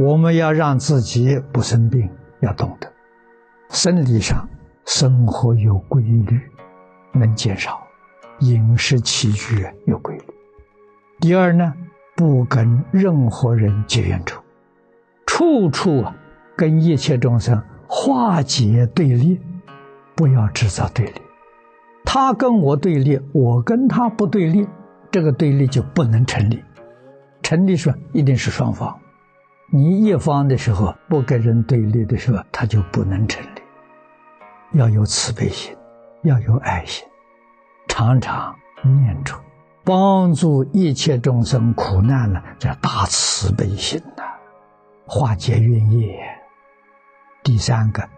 我们要让自己不生病，要懂得生理上生活有规律，能减少饮食起居有规律。第二呢，不跟任何人结怨仇，处处啊跟一切众生化解对立，不要制造对立。他跟我对立，我跟他不对立，这个对立就不能成立。成立说一定是双方。你一方的时候不跟人对立的时候，他就不能成立。要有慈悲心，要有爱心，常常念出帮助一切众生苦难呢，叫大慈悲心呐，化解冤业。第三个，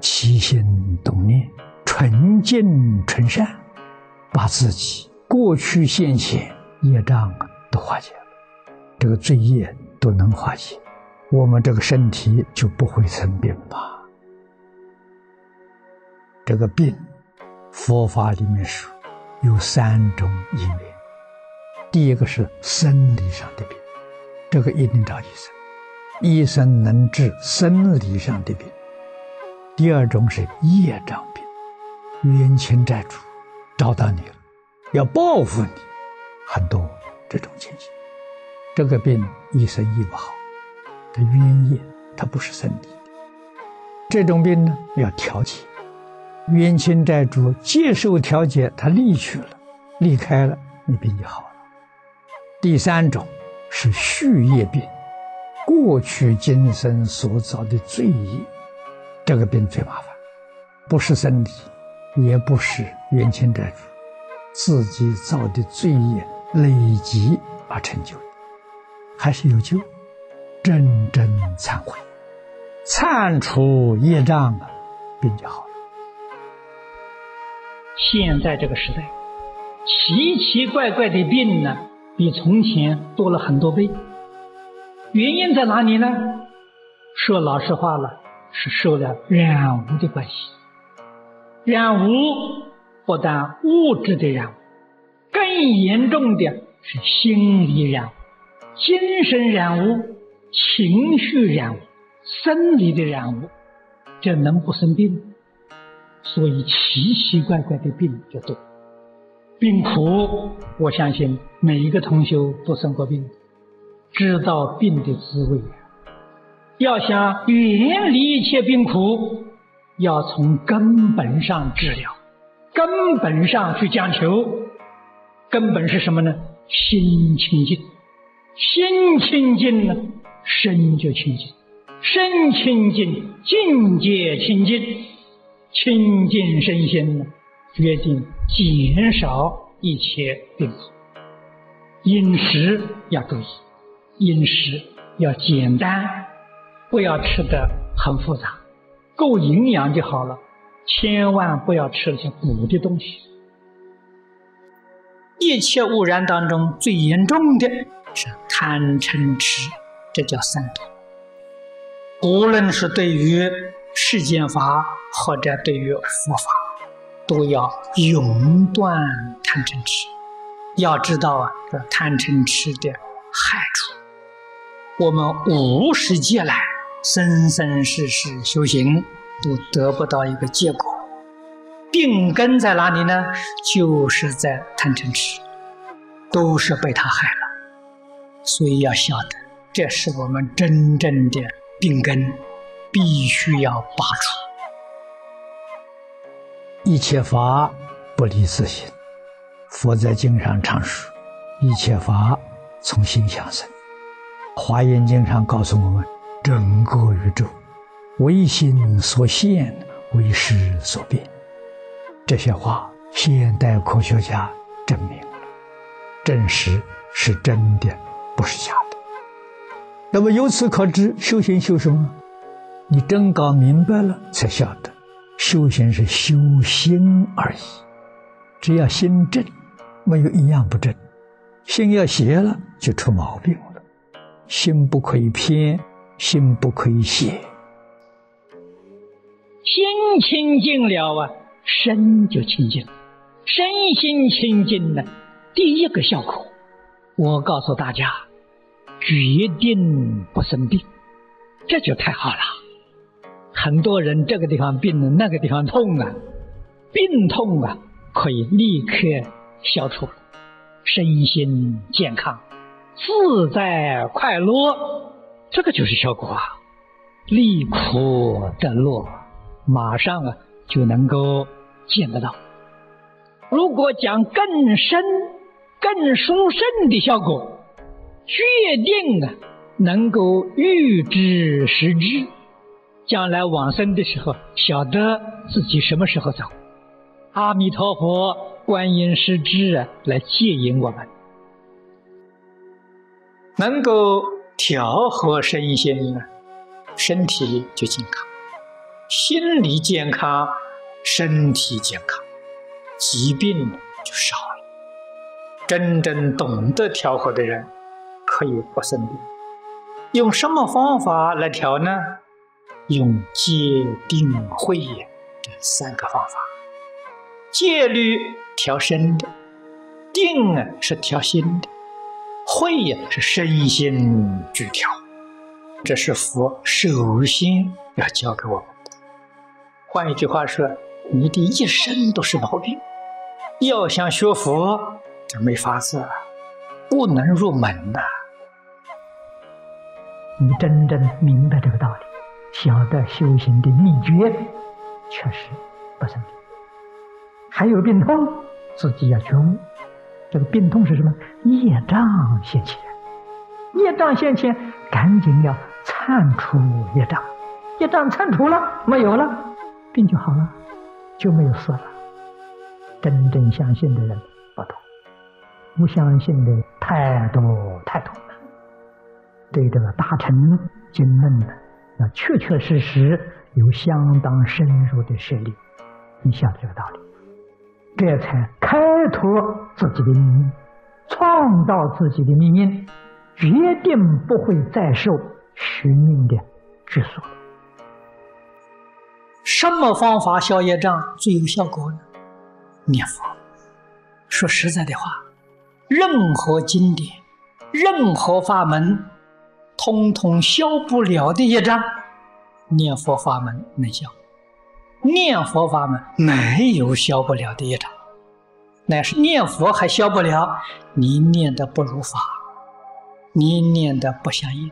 起心动念纯净纯善，把自己过去现前业障都化解了，这个罪业都能化解。我们这个身体就不会生病吧？这个病，佛法里面说有三种因缘。第一个是生理上的病，这个一定找医生，医生能治生理上的病。第二种是业障病，冤亲债主找到你了，要报复你，很多这种情形，这个病医生医不好。冤业，它不是生理的。这种病呢，要调节。冤亲债主接受调节，他离去了，离开了，你病就好了。第三种是续业病，过去今生所造的罪业，这个病最麻烦，不是身体，也不是冤亲债主，自己造的罪业累积而成就的，还是有救。真正忏悔，忏除业障啊，病就好了。现在这个时代，奇奇怪怪的病呢，比从前多了很多倍。原因在哪里呢？说老实话了，是受了染污的关系。染污不但物质的染污，更严重的是心理染污、精神染污。情绪染污，生理的染污，这能不生病？所以奇奇怪怪的病就多。病苦，我相信每一个同修都生过病，知道病的滋味。要想远离一切病苦，要从根本上治疗，根本上去讲求。根本是什么呢？心清净，心清净呢？身就清净，身清净，境界清净，清净身心呢，决定减少一切病苦。饮食要注意，饮食要简单，不要吃的很复杂，够营养就好了。千万不要吃那些补的东西。一切污染当中最严重的是贪嗔痴。这叫三毒。无论是对于世间法，或者对于佛法，都要永断贪嗔痴。要知道啊，这贪嗔痴的害处，我们五十劫来生生世世修行，都得不到一个结果。病根在哪里呢？就是在贪嗔痴，都是被他害了。所以要晓得。这是我们真正的病根，必须要拔除。一切法不离自心，佛在经上常说：“一切法从心想生。”华严经上告诉我们：“整个宇宙为心所现，为识所变。”这些话，现代科学家证明了，证实是真的，不是假的。那么由此可知，修行修什么？你真搞明白了，才晓得，修行是修心而已。只要心正，没有一样不正。心要邪了，就出毛病了。心不可以偏，心不可以邪。心清净了啊，身就清净。身心清净呢，第一个效果，我告诉大家。决定不生病，这就太好了。很多人这个地方病了，那个地方痛啊，病痛啊可以立刻消除，身心健康，自在快乐，这个就是效果啊。离苦得乐，马上啊就能够见得到。如果讲更深、更殊胜的效果，决定啊能够预知时至。将来往生的时候，晓得自己什么时候走。阿弥陀佛、观音师智来接引我们，能够调和身心，身体就健康；心理健康，身体健康，疾病就少了。真正懂得调和的人，可以不生病。用什么方法来调呢？用戒定慧这三个方法，戒律调身的，定啊是调心的，慧呀是身心俱调。这是佛首先要教给我们的。换一句话说，你的一生都是毛病，要想学佛，这没法子，不能入门呐。你真正明白这个道理。晓得修行的秘诀，确实不生病。还有病痛，自己要觉悟。这个病痛是什么？业障现前，业障现前，赶紧要铲除业障。业障铲除了，没有了，病就好了，就没有事了。真正相信的人不多，不相信的太多太多。对这个大乘经论的。那确确实实有相当深入的实力，你想这个道理，这才开拓自己的命运，创造自己的命运，决定不会再受虚命的拘束。什么方法消业障最有效果呢？念佛。说实在的话，任何经典，任何法门。通通消不了的业障，念佛法门能消；念佛法门没有消不了的业障，乃是念佛还消不了，你念的不如法，你念的不相应。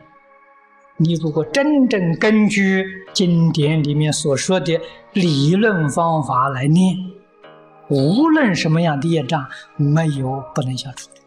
你如果真正根据经典里面所说的理论方法来念，无论什么样的业障，没有不能消除的。